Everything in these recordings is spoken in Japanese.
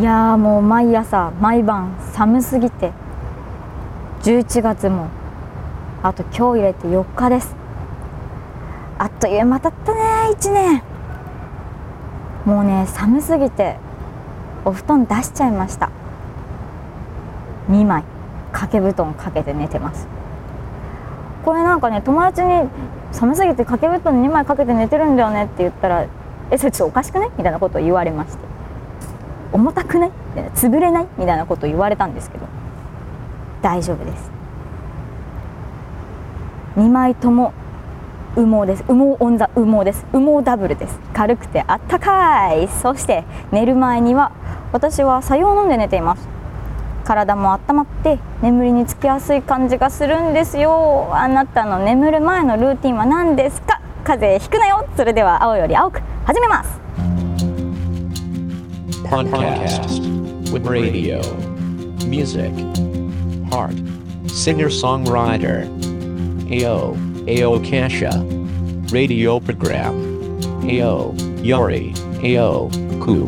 いやもう毎朝毎晩寒すぎて11月もあと今日入れて4日です。あっという間だったね1年。もうね寒すぎてお布団出しちゃいました。2枚掛け布団かけて寝てます。これなんかね友達に寒すぎて掛け布団2枚かけて寝てるんだよねって言ったらえそれちょっとおかしくないみたいなことを言われまして。重たくない？潰れない？みたいなことを言われたんですけど。大丈夫です。2枚とも羽毛です。羽毛オンザ羽毛です。羽毛ダブルです。軽くてあったかい。そして寝る前には私は白湯を飲んで寝ています。体も温まって眠りにつきやすい感じがするんですよ。あなたの眠る前のルーティンは何ですか？風邪ひくなよ。それでは青より青く始めます。Podcast with radio, music, heart, singer songwriter, AO, AO Kasha, radio program, AO, Yori, AO, Ku.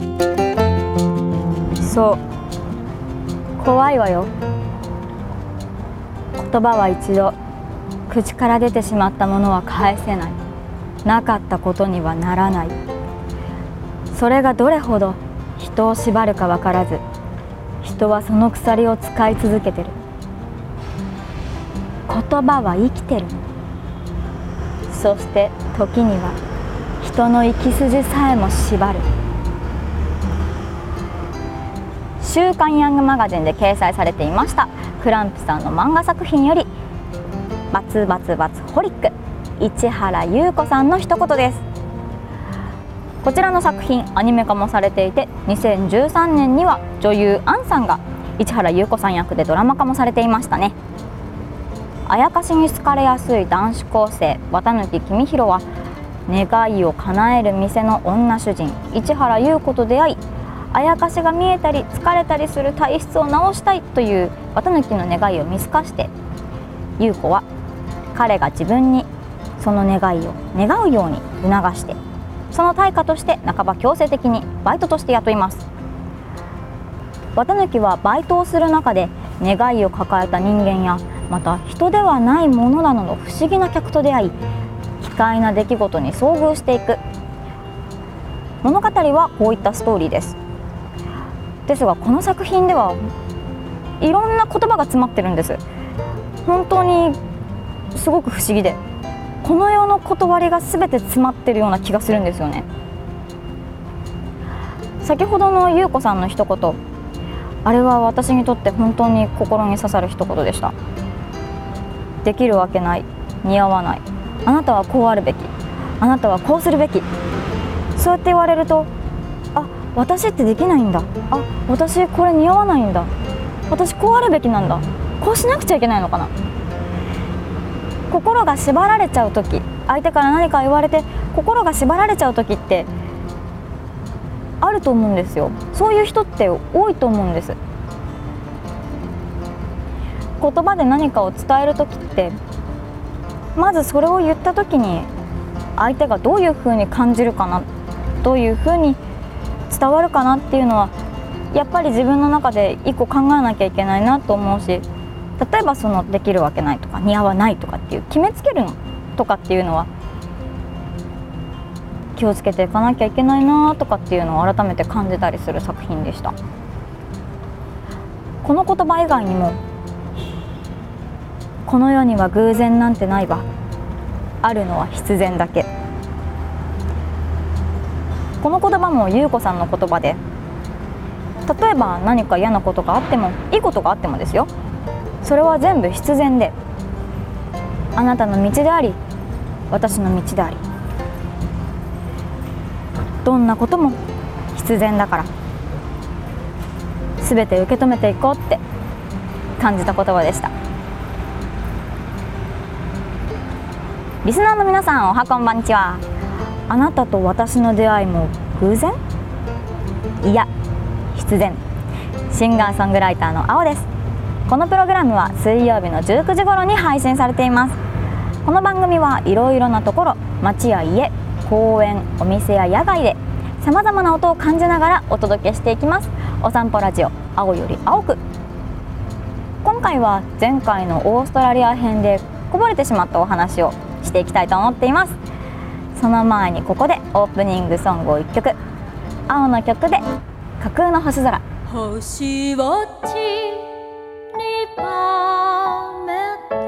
そう怖いわよ言葉は一度口から出てしまったものは返せないなかったことにはならないそれがどれほど人を縛るか分からず人はその鎖を使い続けてる。言葉は生きてる。そして時には人の生き筋さえも縛る「週刊ヤングマガジン」で掲載されていましたクランプさんの漫画作品より「バツバツバツホリック」市原優子さんの一言です。こちらの作品アニメ化もされていて2013年には女優アンさんが市原優子さん役でドラマ化もされていましたね。あやかしに好かれやすい男子高生綿貫公弘は願いを叶える店の女主人市原優子と出会いあやかしが見えたり疲れたりする体質を治したいという綿貫の願いを見透かして優子は彼が自分にその願いを願うように促してその対価として半ば強制的にバイトとして雇います。綿貫はバイトをする中で願いを抱えた人間やまた人ではないものなどの不思議な客と出会い奇怪な出来事に遭遇していく。物語はこういったストーリーです。ですがこの作品ではいろんな言葉が詰まってるんです。本当にすごく不思議で。この世の断りが全て詰まってるような気がするんですよね。先ほどの優子さんの一言あれは私にとって本当に心に刺さる一言でした。できるわけない似合わないあなたはこうあるべきあなたはこうするべき。そうやって言われるとあ私ってできないんだ。あ私これ似合わないんだ。私こうあるべきなんだ。こうしなくちゃいけないのかな。心が縛られちゃう時相手から何か言われて心が縛られちゃう時ってあると思うんですよ。そういう人って多いと思うんです。言葉で何かを伝える時ってまずそれを言った時に相手がどういうふうに感じるかなどういうふうに伝わるかなっていうのはやっぱり自分の中で一個考えなきゃいけないなと思うし例えばそのできるわけないとか似合わないとかっていう決めつけるのとかっていうのは気をつけていかなきゃいけないなとかっていうのを改めて感じたりする作品でした。この言葉以外にもこの世には偶然なんてないわ。あるのは必然だけ。この言葉も優子さんの言葉で例えば何か嫌なことがあってもいいことがあってもですよ。それは全部必然であなたの道であり私の道であり。どんなことも必然だから。全て受け止めていこうって感じた言葉でした。リスナーの皆さんおはこんばんちは。あなたと私の出会いも偶然？いや必然。シンガーソングライターの青です。このプログラムは水曜日の19時頃に配信されています。この番組はいろいろなところ街や家公園お店や野外でさまざまな音を感じながらお届けしていきます。お散歩ラジオ青より青く。今回は前回のオーストラリア編でこぼれてしまったお話をしていきたいと思っています。その前にここでオープニングソングを1曲。青の曲で架空の星空。星を散あめて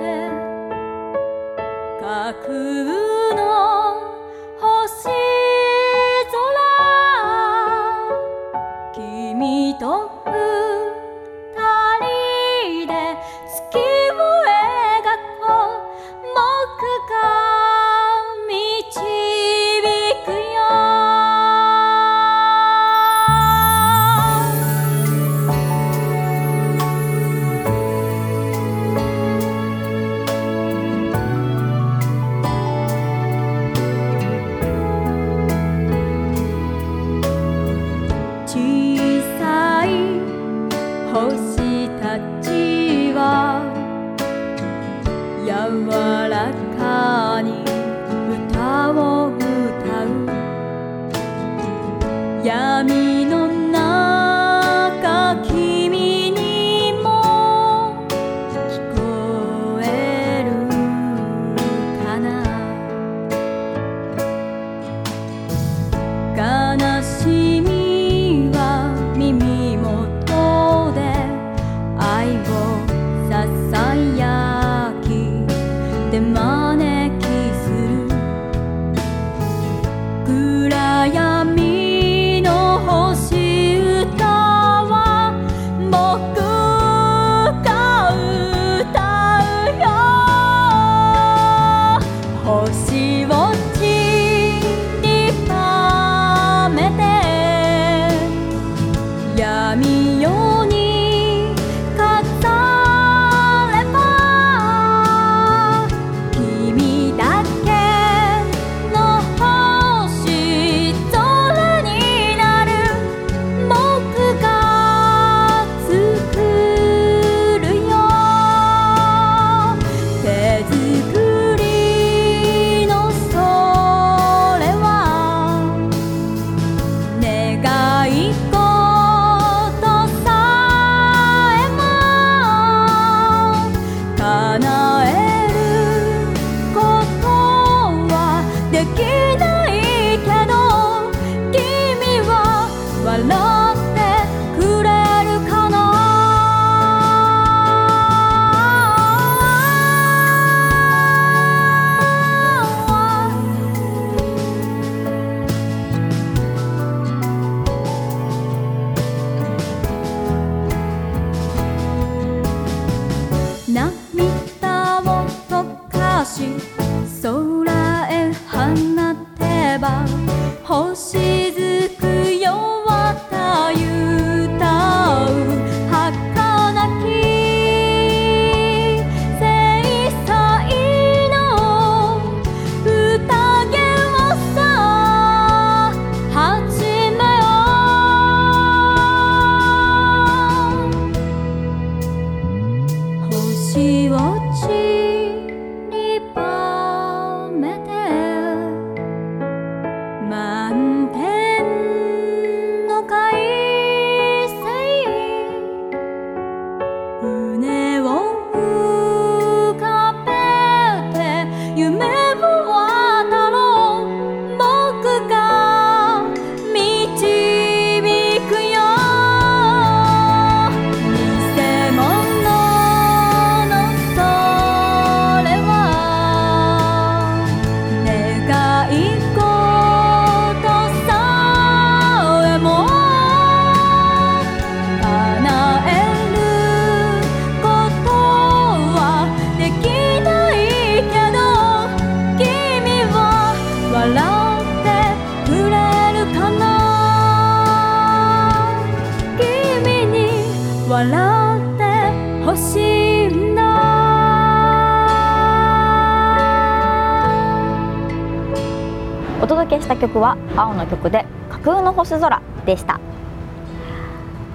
青の曲で架空の星空でした。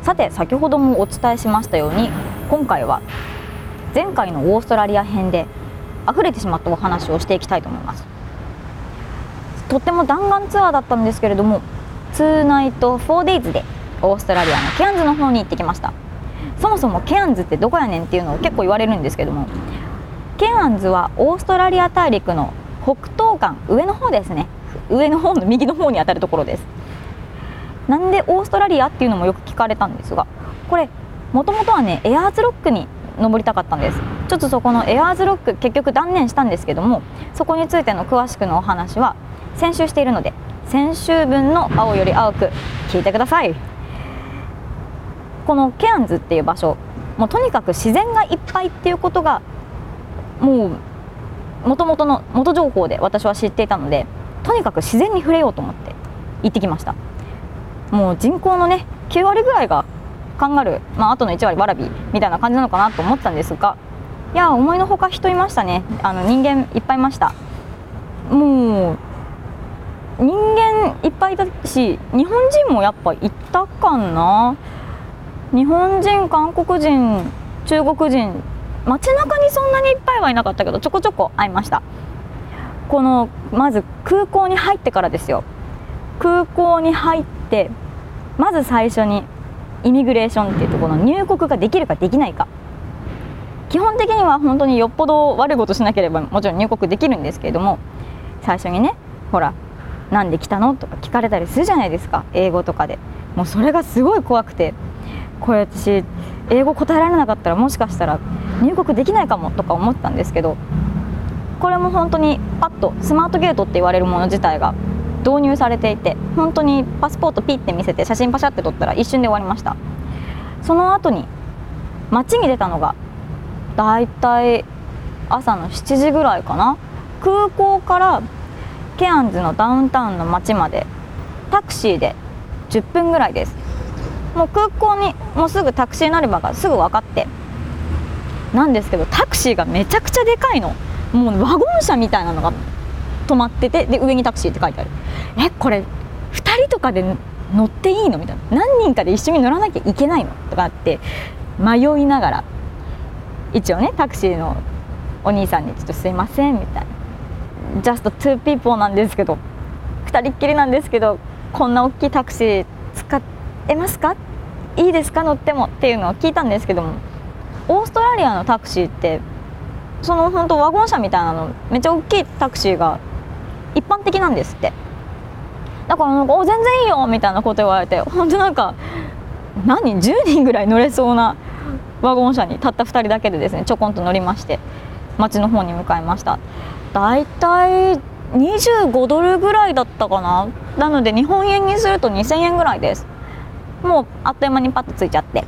さて先ほどもお伝えしましたように今回は前回のオーストラリア編で溢れてしまったお話をしていきたいと思います。とっても弾丸ツアーだったんですけれども2ナイト 4days でオーストラリアのケアンズの方に行ってきました。そもそもケアンズってどこやねんっていうのを結構言われるんですけどもケアンズはオーストラリア大陸の北東岸上の方ですね。上の方の右の方にあたるところです。なんでオーストラリアっていうのもよく聞かれたんですがこれもともとはねエアーズロックに登りたかったんです。ちょっとそこのエアーズロック結局断念したんですけどもそこについての詳しくのお話は先週しているので先週分の青より青く聞いてください。このケアンズっていう場所もうとにかく自然がいっぱいっていうことがもう元々の元情報で私は知っていたのでとにかく自然に触れようと思って行ってきました。もう人口のね9割ぐらいがカンガルー、まあ、あとの1割ワラビーみたいな感じなのかなと思ったんですがいや思いのほか人いましたね。あの人間いっぱいいました。もう人間いっぱいいたし日本人もやっぱいたかな？日本人韓国人中国人街中にそんなにいっぱいはいなかったけどちょこちょこ会いました。このまず空港に入ってからですよ。空港に入ってまず最初にイミグレーションっていうところの入国ができるかできないか。基本的には本当によっぽど悪いことしなければもちろん入国できるんですけれども最初にねほらなんで来たのとか聞かれたりするじゃないですか。英語とかで。もうそれがすごい怖くて。これ私英語答えられなかったらもしかしたら入国できないかもとか思ったんですけどこれも本当にパッとスマートゲートって言われるもの自体が導入されていて本当にパスポートピッて見せて写真パシャって撮ったら一瞬で終わりました。その後に街に出たのがだいたい朝の7時ぐらいかな。空港からケアンズのダウンタウンの街までタクシーで10分ぐらいです。もう空港にもうすぐタクシー乗り場がすぐ分かって。なんですけどタクシーがめちゃくちゃでかいの。もうワゴン車みたいなのが止まっててで上にタクシーって書いてある。えこれ2人とかで乗っていいの？みたいな。何人かで一緒に乗らなきゃいけないの？とかあって迷いながら。一応ねタクシーのお兄さんに「ちょっとすいません」みたいな「ジャスト2 people なんですけど2人っきりなんですけどこんな大きいタクシー使えますか？いいですか？乗っても」っていうのを聞いたんですけどもオーストラリアのタクシーってその本当ワゴン車みたいなのめっちゃ大きいタクシーが一般的なんですって。だからなんか「お全然いいよ」みたいなこと言われて 本当なんか何人10人ぐらい乗れそうなワゴン車にたった2人だけでですねちょこんと乗りまして町の方に向かいました。だいたい25ドルぐらいだったかな。なので日本円にすると2000円ぐらいです。もうあっという間にパッとついちゃって。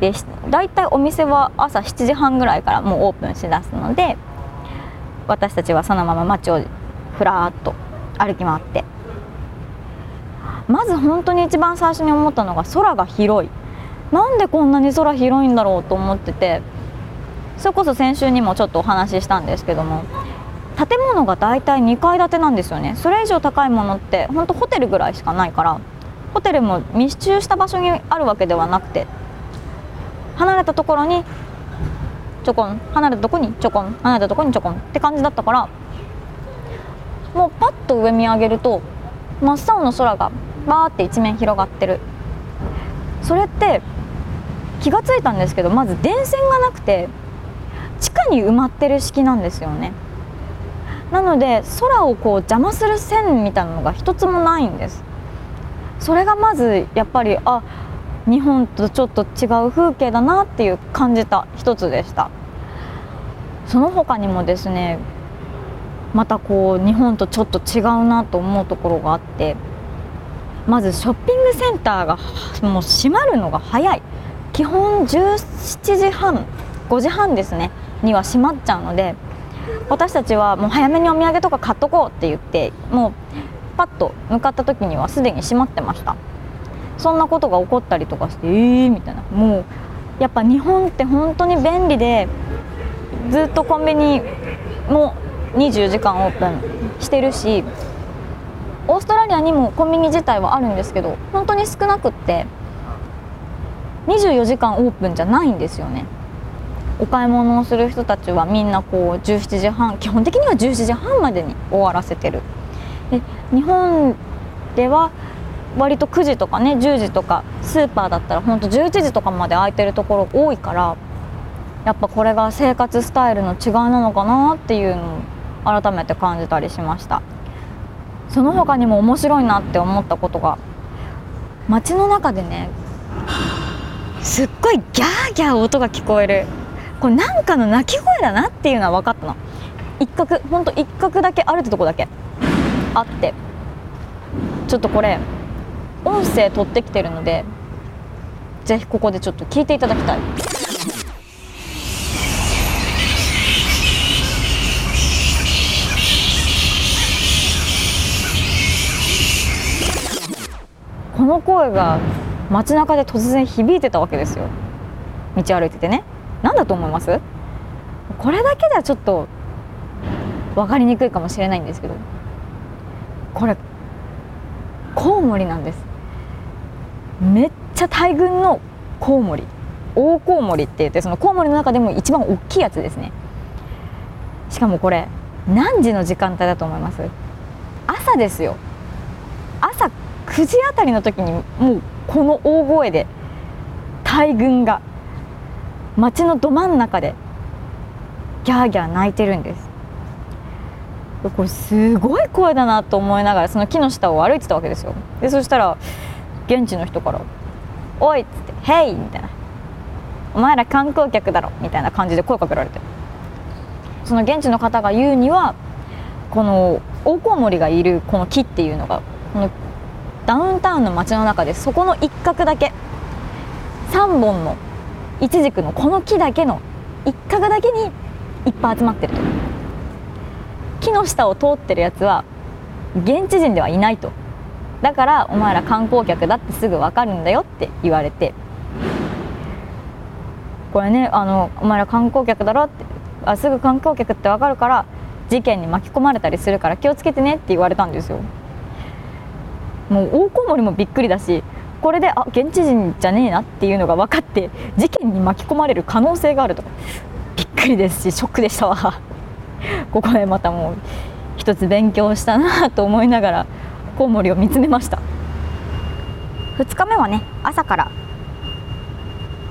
でだいたいお店は朝7時半ぐらいからもうオープンしだすので私たちはそのまま街をふらっと歩き回って。まず本当に一番最初に思ったのが空が広い。なんでこんなに空広いんだろうと思っててそれこそ先週にもちょっとお話ししたんですけども建物が大体2階建てなんですよね。それ以上高いものって本当ホテルぐらいしかないからホテルも密集した場所にあるわけではなくて離れたところにちょこん。離れたとこにちょこん。離れたとこにちょこんって感じだったからもうパッと上見上げると真っ青の空がバーって一面広がってる。それって気が付いたんですけどまず電線がなくて地下に埋まってる式なんですよね。なので空をこう邪魔する線みたいなのが一つもないんです。それがまずやっぱりあ日本とちょっと違う風景だなっていう感じた一つでした。その他にもですねまたこう日本とちょっと違うなと思うところがあってまずショッピングセンターがもう閉まるのが早い。基本17時半5時半ですねには閉まっちゃうので私たちはもう早めにお土産とか買っとこうって言ってもうパッと向かった時にはすでに閉まってました。そんなことが起こったりとかしてえーみたいな。もうやっぱ日本って本当に便利でずっとコンビニも24時間オープンしてるしオーストラリアにもコンビニ自体はあるんですけど本当に少なくって24時間オープンじゃないんですよね。お買い物をする人たちはみんなこう17時半基本的には17時半までに終わらせてる。で日本では割と9時とかね10時とかスーパーだったらほんと11時とかまで空いてるところ多いからやっぱこれが生活スタイルの違いなのかなっていうのを改めて感じたりしました。その他にも面白いなって思ったことが街の中でねすっごいギャーギャー音が聞こえるこれなんかの鳴き声だなっていうのは分かったの。一角ほんと一角だけあるってとこだけあってちょっとこれ音声取ってきてるのでぜひここでちょっと聞いていただきたい。この声が街中で突然響いてたわけですよ。道歩いててね。何だと思います？これだけではちょっと分かりにくいかもしれないんですけどこれコウモリなんです。めっちゃ大群のコウモリ。大コウモリって言ってそのコウモリの中でも一番大きいやつですね。しかもこれ何時の時間帯だと思います？朝ですよ。朝9時あたりの時にもうこの大声で大群が街のど真ん中でギャーギャー泣いてるんです。これすごい声だなと思いながらその木の下を歩いてたわけですよ。でそしたら現地の人から「おい」っつって「ヘイ!」みたいな「お前ら観光客だろ」みたいな感じで声かけられて。その現地の方が言うにはこのオオコウモリがいるこの木っていうのがこのダウンタウンの街の中でそこの一角だけ3本のイチジクのこの木だけの一角だけにいっぱい集まってると。木の下を通ってるやつは現地人ではいないと。だからお前ら観光客だってすぐ分かるんだよって言われて。これねあのお前ら観光客だろってあすぐ観光客って分かるから事件に巻き込まれたりするから気をつけてねって言われたんですよ。もう大コウモリもびっくりだしこれであ現地人じゃねえなっていうのが分かって事件に巻き込まれる可能性があると。びっくりですしショックでしたわ。ここでまたもう一つ勉強したなと思いながらコウモリを見つめました。2日目はね朝から。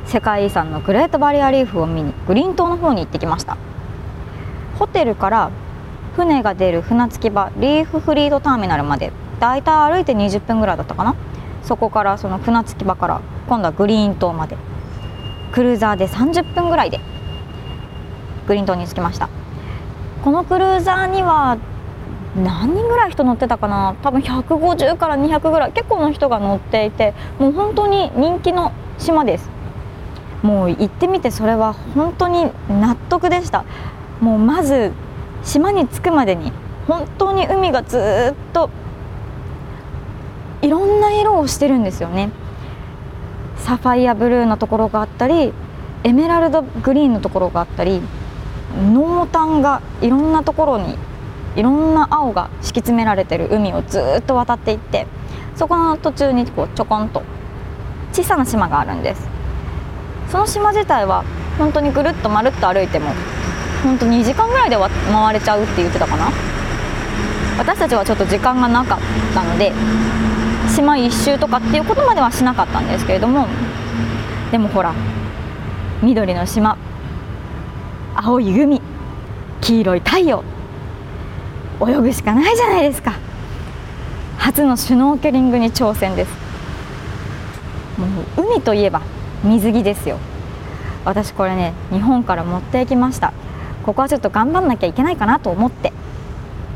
世界遺産のグレートバリアリーフを見にグリーン島の方に行ってきました。ホテルから船が出る船着き場リーフフリードターミナルまでだいたい歩いて20分ぐらいだったかな。そこからその船着き場から今度はグリーン島まで。クルーザーで30分ぐらいでグリーン島に着きました。このクルーザーには何人ぐらい人乗ってたかな？多分150から200ぐらい結構の人が乗っていてもう本当に人気の島です。もう行ってみてそれは本当に納得でした。もうまず島に着くまでに本当に海がずっといろんな色をしてるんですよね。サファイアブルーのところがあったりエメラルドグリーンのところがあったり濃淡がいろんなところにいろんな青が敷き詰められてる海をずっと渡っていってそこの途中にこうちょこんと小さな島があるんです。その島自体は本当にぐるっとまるっと歩いても本当2時間ぐらいで回れちゃうって言ってたかな。私たちはちょっと時間がなかったので島一周とかっていうことまではしなかったんですけれどもでもほら緑の島青い海黄色い太陽泳ぐしかないじゃないですか。初のシュノーケリングに挑戦です。もう海といえば水着ですよ。私これね日本から持っていきました。ここはちょっと頑張んなきゃいけないかなと思って。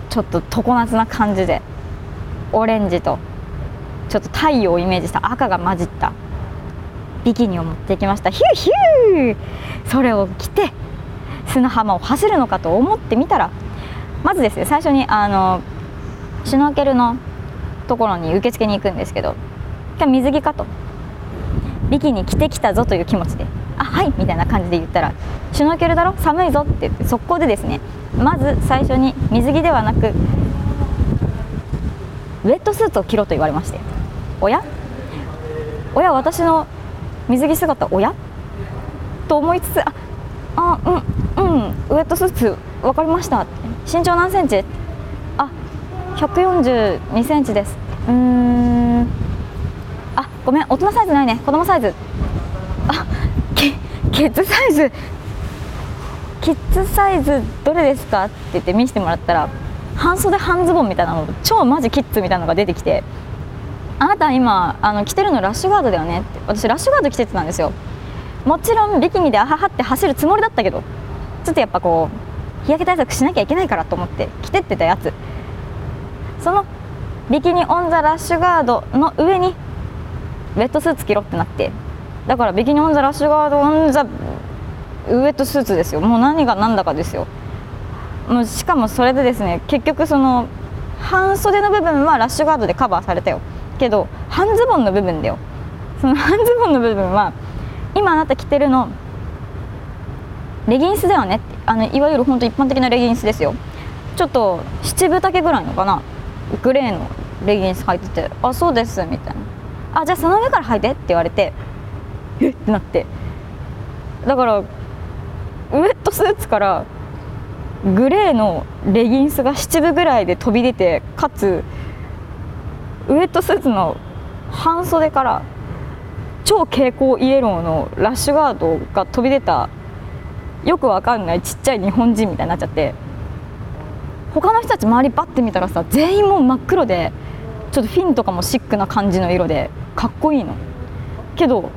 ちょっと常夏な感じでオレンジとちょっと太陽をイメージした赤が混じったビキニを持ってきました。ヒューヒュー。それを着て砂浜を走るのかと思ってみたらまずですね最初にあのシュノーケルのところに受付に行くんですけど今日水着かと。ビキニ着てきたぞという気持ちであはいみたいな感じで言ったらシュノーケルだろ？寒いぞって言って速攻でですねまず最初に水着ではなくウェットスーツを着ろと言われましておや？おや私の水着姿おや？と思いつつああうんうんウェットスーツ分かりました。身長何センチ？あ142センチです。うーん。あごめん。大人サイズないね。子供サイズ。あキキッズサイズ。キッズサイズどれですか？って言って見せてもらったら半袖半ズボンみたいなの。超マジキッズみたいなのが出てきて。あなた今あの着てるのラッシュガードだよね？って私ラッシュガード着てたんですよ。もちろんビキニであははって走るつもりだったけど。ちょっとやっぱこう日焼け対策しなきゃいけないからと思って着てってたやつ。そのビキニ on the ラッシュガードの上にウェットスーツ着ろってなって。だからビキニ on the ラッシュガード on the ウェットスーツですよ。もう何が何だかですよ。もうしかもそれでですね結局その半袖の部分はラッシュガードでカバーされたよ。けど半ズボンの部分だよ。その半ズボンの部分は今あなた着てるのレギンスだよねって。あのいわゆる本当一般的なレギンスですよ。ちょっと七分丈ぐらいのかな？グレーのレギンス履いてて「あそうです」みたいな「あじゃあその上から履いて」って言われて「え？っ?」てなって。だからウェットスーツからグレーのレギンスが七分ぐらいで飛び出てかつウェットスーツの半袖から超蛍光イエローのラッシュガードが飛び出たよくわかんないちっちゃい日本人みたいになっちゃって。他の人たち周りバッて見たらさ全員もう真っ黒でちょっとフィンとかもシックな感じの色でかっこいいの。けど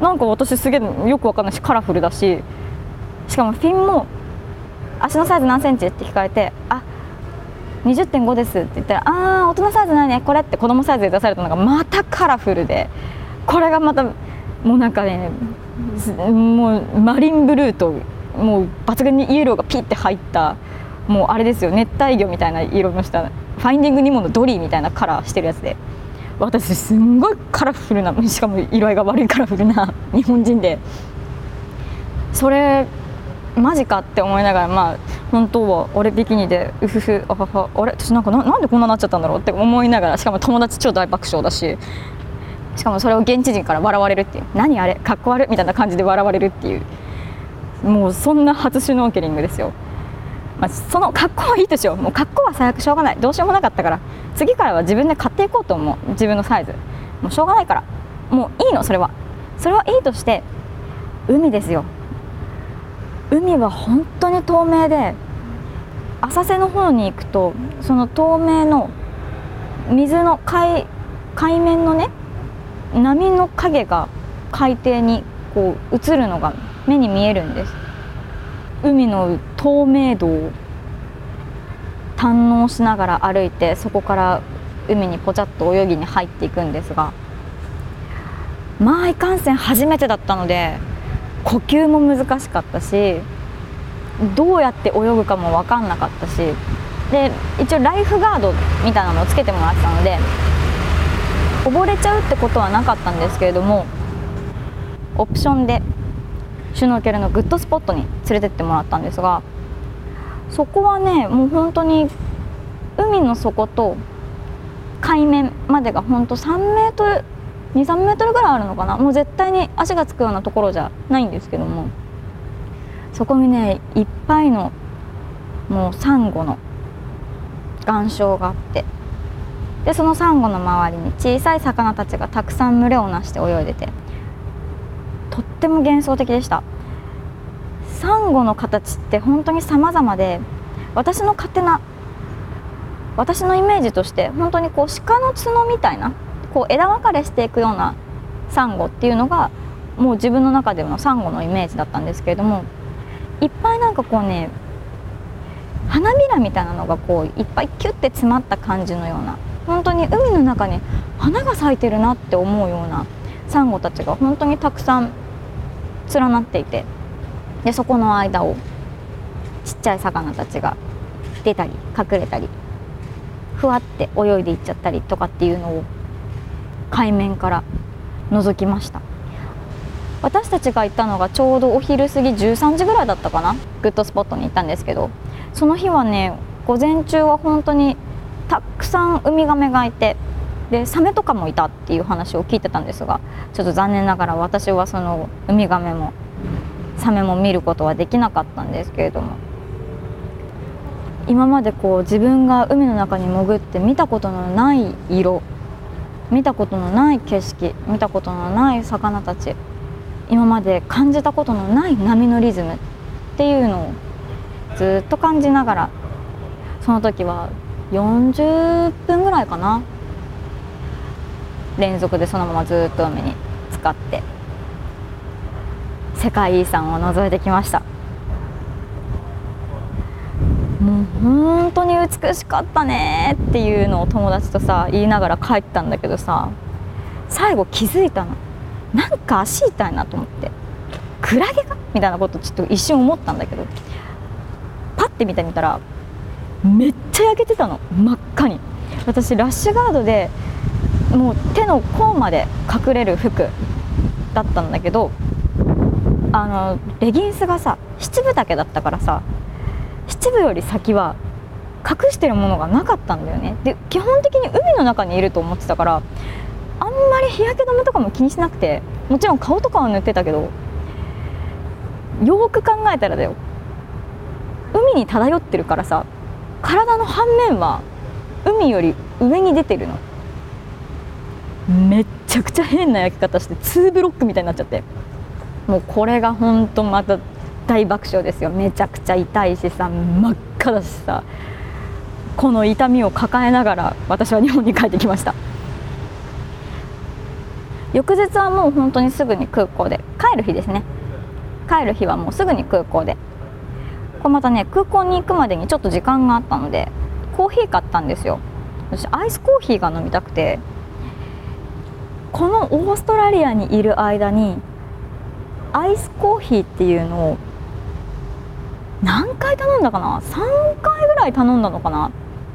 なんか私すげえよくわかんないしカラフルだししかもフィンも足のサイズ何センチって聞かれてあ20.5ですって言ったらあー大人サイズないねこれって子供サイズで出されたのがまたカラフルでこれがまたもうなんかねもうマリンブルーともう抜群にイエローがピッて入ったもうあれですよ熱帯魚みたいな色のしたファインディングニモのドリーみたいなカラーしてるやつで。私すんごいカラフルなしかも色合いが悪いカラフルな日本人で。それマジかって思いながらまあ本当は俺ビキニでうふふあははあれ私なんかなんでこんななっちゃったんだろうって思いながらしかも友達超大爆笑だししかもそれを現地人から笑われるっていう。何あれ？かっこ悪い？みたいな感じで笑われるっていう。もうそんな初シュノーケリングですよ、まあ、その格好はいいでしょもう格好は最悪しょうがない。どうしようもなかったから。次からは自分で買っていこうと思う。自分のサイズ。もうしょうがないから。もういいの？それは。それはいいとして海ですよ。海は本当に透明で浅瀬の方に行くとその透明の水の海海面のね波の影が海底にこう映るのが目に見えるんです。海の透明度を堪能しながら歩いてそこから海にぽちゃっと泳ぎに入っていくんですがまあいかんせん初めてだったので呼吸も難しかったしどうやって泳ぐかも分かんなかったしで一応ライフガードみたいなのをつけてもらってたので溺れちゃうってことはなかったんですけれどもオプションでシュノーケルのグッドスポットに連れてってもらったんですがそこはねもう本当に海の底と海面までが本当3メートル23メートルぐらいあるのかな？もう絶対に足がつくようなところじゃないんですけどもそこにねいっぱいのもうサンゴの岩礁があってでそのサンゴの周りに小さい魚たちがたくさん群れをなして泳いでてとっても幻想的でした。サンゴの形って本当に様々で私の勝手な私のイメージとして本当にこう鹿の角みたいなこう枝分かれしていくようなサンゴっていうのがもう自分の中でのサンゴのイメージだったんですけれどもいっぱいなんかこうね花びらみたいなのがこういっぱいキュッて詰まった感じのような本当に海の中に花が咲いてるなって思うようなサンゴたちが本当にたくさん連なっていてでそこの間をちっちゃい魚たちが出たり隠れたりふわって泳いでいっちゃったりとかっていうのを海面から覗きました。私たちが行ったのがちょうどお昼過ぎ13時ぐらいだったかなグッドスポットに行ったんですけどその日はね午前中は本当にたくさんウミガメがいてでサメとかもいたっていう話を聞いてたんですがちょっと残念ながら私はそのウミガメもサメも見ることはできなかったんですけれども今までこう自分が海の中に潜って見たことのない色見たことのない景色見たことのない魚たち今まで感じたことのない波のリズムっていうのをずっと感じながらその時は40分ぐらいかな。連続でそのままずっと海に使って世界遺産を覗いてきました。もう本当に美しかったねっていうのを友達とさ言いながら帰ったんだけどさ最後気づいたの。なんか足痛いなと思って。クラゲか？みたいなことちょっと一瞬思ったんだけどパッて見てみたらめっちゃ焼けてたの。真っ赤に。私ラッシュガードでもう手の甲まで隠れる服だったんだけどあのレギンスがさ七分丈だったからさ七分より先は隠してるものがなかったんだよね。で基本的に海の中にいると思ってたからあんまり日焼け止めとかも気にしなくてもちろん顔とかは塗ってたけどよく考えたらだよ。海に漂ってるからさ体の半面は海より上に出てるの。めっちゃくちゃ変な焼き方して2ブロックみたいになっちゃって。もうこれがほんとまた大爆笑ですよ。めちゃくちゃ痛いしさ真っ赤だしさ。この痛みを抱えながら私は日本に帰ってきました。翌日はもう本当にすぐに空港で。帰る日ですね。帰る日はもうすぐに空港で。これまたね空港に行くまでにちょっと時間があったのでコーヒー買ったんですよ。私アイスコーヒーが飲みたくてこのオーストラリアにいる間にアイスコーヒーっていうのを何回頼んだかな？3回ぐらい頼んだのかな？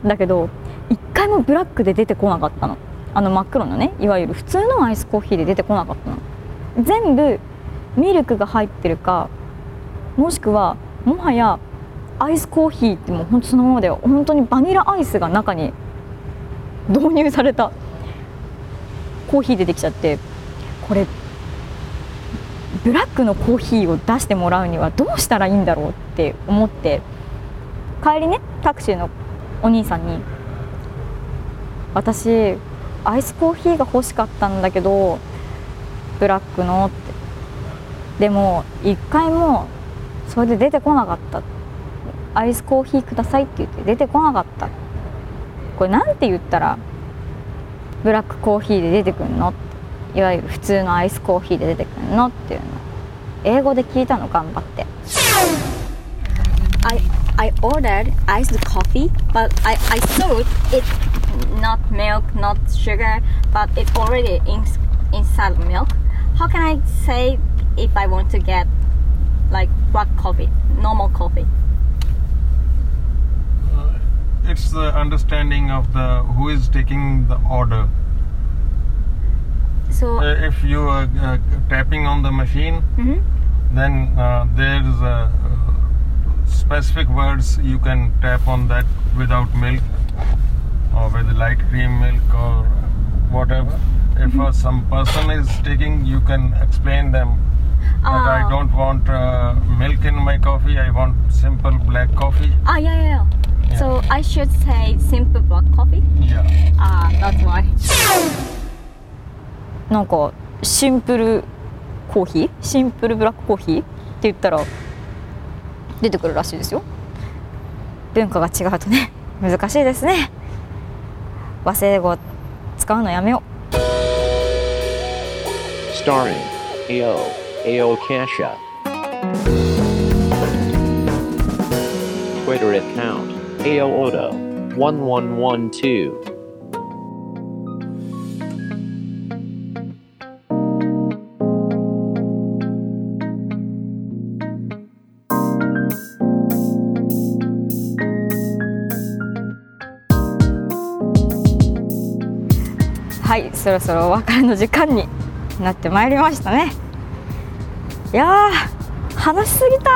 だけど1回もブラックで出てこなかったの。あの真っ黒のねいわゆる普通のアイスコーヒーで出てこなかったの。全部ミルクが入ってるかもしくはもはやアイスコーヒーってもう本当そのままで本当にバニラアイスが中に導入されたコーヒー出てきちゃってこれブラックのコーヒーを出してもらうにはどうしたらいいんだろうって思って帰りねタクシーのお兄さんに「私アイスコーヒーが欲しかったんだけどブラックの」って。でも一回もそれで出てこなかったアイスコーヒーくださいって言って出てこなかったこれなんて言ったらブラックコーヒーで出てくんのいわゆる普通のアイスコーヒーで出てくんのっていうの英語で聞いたの頑張って I, I ordered iced coffee but I, I thought it not milk not sugar but it's already in, inside milk how can I say if I want to get like black coffee normal coffee Uh, it's the understanding of the who is taking the order. so Uh, if you are uh, tapping on the machine, Mhm. then uh, there is a uh, specific words you can tap on that without milk or with light cream milk or whatever. If uh, some person is taking, you can explain them that I Ah. don't want uh, milk in my coffee. I want simple black coffee. ah yeah yeah, yeah. Yeah. so I should say simple black coffee Yeah. ah that's why なんかシンプルコーヒーシンプルブラックコーヒーって言ったら出てくるらしいですよ文化が違うとね難しいですね和製英語使うのやめよう Starring AO, AO Kasha. Twitter account AO Odo 1112. はいそろそろお別れの時間になってまいりましたねいやー話しすぎた。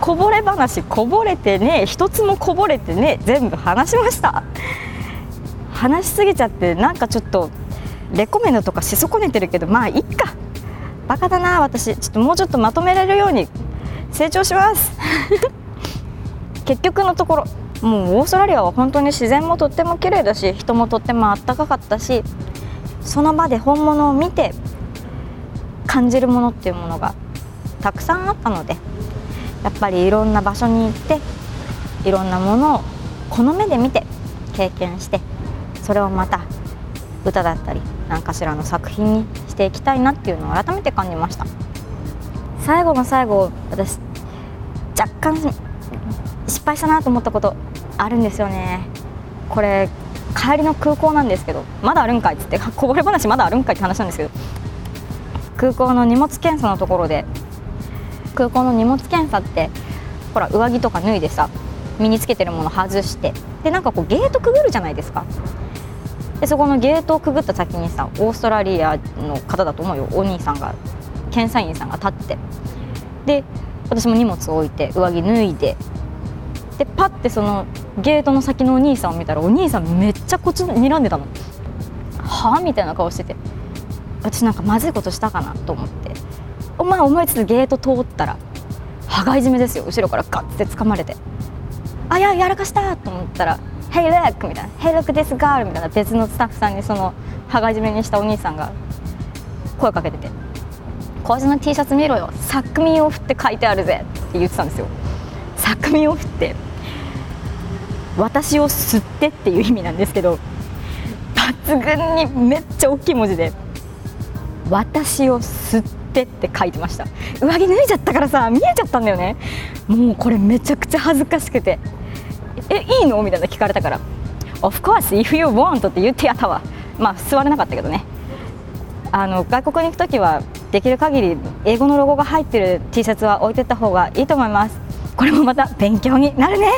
こぼれ話。こぼれてね一つもこぼれてね全部話しました。話しすぎちゃってなんかちょっとレコメンドとかし損ねてるけどまあいっか。バカだな私。ちょっともうちょっとまとめられるように成長します。結局のところもうオーストラリアは本当に自然もとっても綺麗だし人もとってもあったかかったしその場で本物を見て感じるものっていうものがたくさんあったのでやっぱりいろんな場所に行っていろんなものをこの目で見て経験してそれをまた歌だったり何かしらの作品にしていきたいなっていうのを改めて感じました。最後の最後私若干失敗したなと思ったことあるんですよね。これ帰りの空港なんですけどまだあるんかいっつってこぼれ話まだあるんかいって話なんですけど空港の荷物検査のところで空港の荷物検査ってほら上着とか脱いでさ身につけてるもの外してでなんかこうゲートくぐるじゃないですか。でそこのゲートをくぐった先にさオーストラリアの方だと思うよ。お兄さんが検査員さんが立って。で私も荷物を置いて上着脱いででパッてそのゲートの先のお兄さんを見たらお兄さんめっちゃこっち睨んでたの。はあみたいな顔してて。私なんかまずいことしたかなと思って。お前思いつつゲート通ったら羽交い締めですよ。後ろからガッて掴まれて。あややらかしたと思ったら「Hey look」みたいな「Hey look this girl」みたいな別のスタッフさんにその羽交い締めにしたお兄さんが声かけてて「こいつの T シャツ見ろよ。サックミーオフって書いてあるぜ」って言ってたんですよ。サックミーオフって私を吸ってっていう意味なんですけど抜群にめっちゃ大きい文字で「私を吸って」って書いてました。上着脱いじゃったからさ見えちゃったんだよね。もうこれめちゃくちゃ恥ずかしくて「えいいの?」みたいな聞かれたから「Of course if you want」って言ってやったわ。まあ座れなかったけどね。あの外国に行く時はできる限り英語のロゴが入ってる T シャツは置いてった方がいいと思います。これもまた勉強になるね。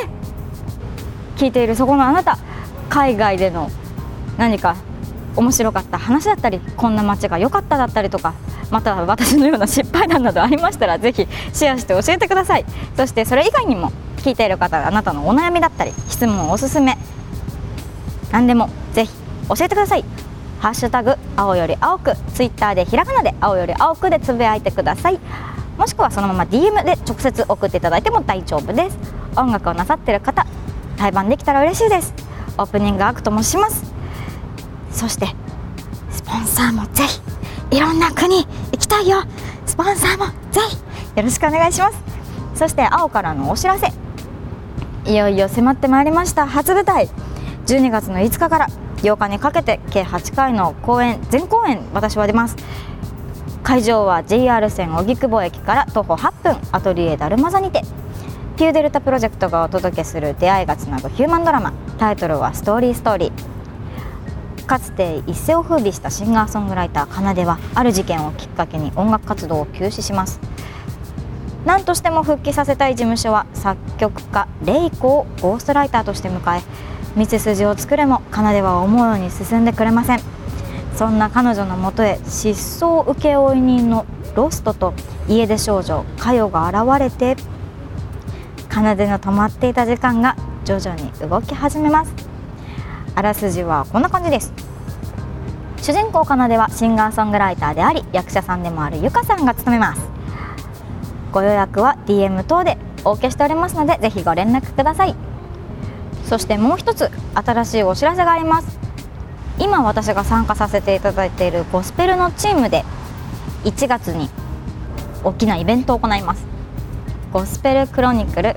聞いているそこのあなた。海外での何か面白かった話だったりこんな街が良かっただったりとかまた私のような失敗談などありましたらぜひシェアして教えてください。そしてそれ以外にも聞いている方あなたのお悩みだったり質問おすすめ。何でもぜひ教えてください。ハッシュタグ青より青くツイッターでひらがなで青より青くでつぶやいてください。もしくはそのまま DM で直接送っていただいても大丈夫です。音楽をなさっている方対バンできたら嬉しいです。オープニングアクトもします。そしてスポンサーもぜひいろんな国行きたいよ。スポンサーもぜひよろしくお願いします。そして青からのお知らせ。いよいよ迫ってまいりました。初舞台。12月の5日から8日にかけて計8回の公演全公演私は出ます。会場は JR 線荻窪駅から徒歩8分アトリエダルマザにて。ピューデルタプロジェクトがお届けする出会いがつなぐヒューマンドラマ。タイトルは「ストーリーストーリー」かつて一世を風靡したシンガーソングライター奏はある事件をきっかけに音楽活動を休止します。何としても復帰させたい事務所は作曲家レイコをゴーストライターとして迎え道筋を作れも奏は思うように進んでくれません。そんな彼女のもとへ失踪請負人のロストと家出少女カヨが現れて奏の止まっていた時間が徐々に動き始めます。あらすじはこんな感じです。主人公奏はシンガーソングライターであり役者さんでもあるゆかさんが務めます。ご予約は DM 等でお受けしておりますのでぜひご連絡ください。そしてもう一つ新しいお知らせがあります。今私が参加させていただいているゴスペルのチームで1月に大きなイベントを行います。ゴスペルクロニクル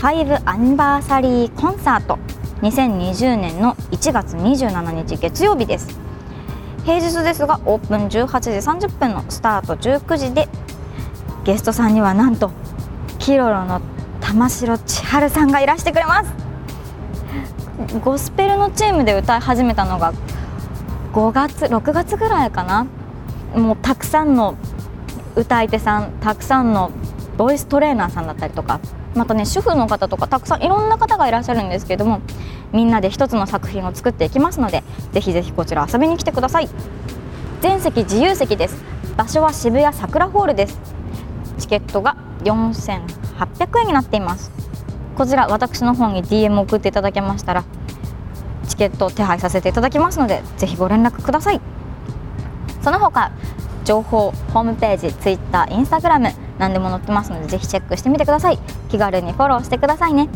5アニバーサリーコンサート。2020年の1月27日月曜日です。平日ですがオープン18時30分のスタート19時でゲストさんにはなんとキロロの玉城千春さんがいらしてくれます。ゴスペルのチームで歌い始めたのが5月6月ぐらいかな。もうたくさんの歌い手さんたくさんのボイストレーナーさんだったりとかまたね主婦の方とかたくさんいろんな方がいらっしゃるんですけどもみんなで一つの作品を作っていきますのでぜひぜひこちら遊びに来てください。全席自由席です。場所は渋谷桜ホールです。チケットが4800円になっています。こちら私の方に DM 送っていただけましたらチケットを手配させていただきますのでぜひご連絡ください。その他情報ホームページ Twitter、Instagram 何でも載ってますのでぜひチェックしてみてください。気軽にフォローしてくださいね。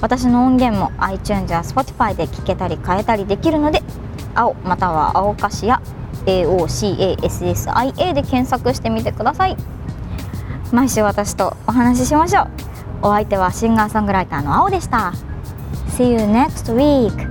私の音源も iTunes や Spotify で聞けたり変えたりできるので青または青菓子や AOCASSIA で検索してみてください。毎週私とお話ししましょう。お相手はシンガーソングライターの青でした。See you next week!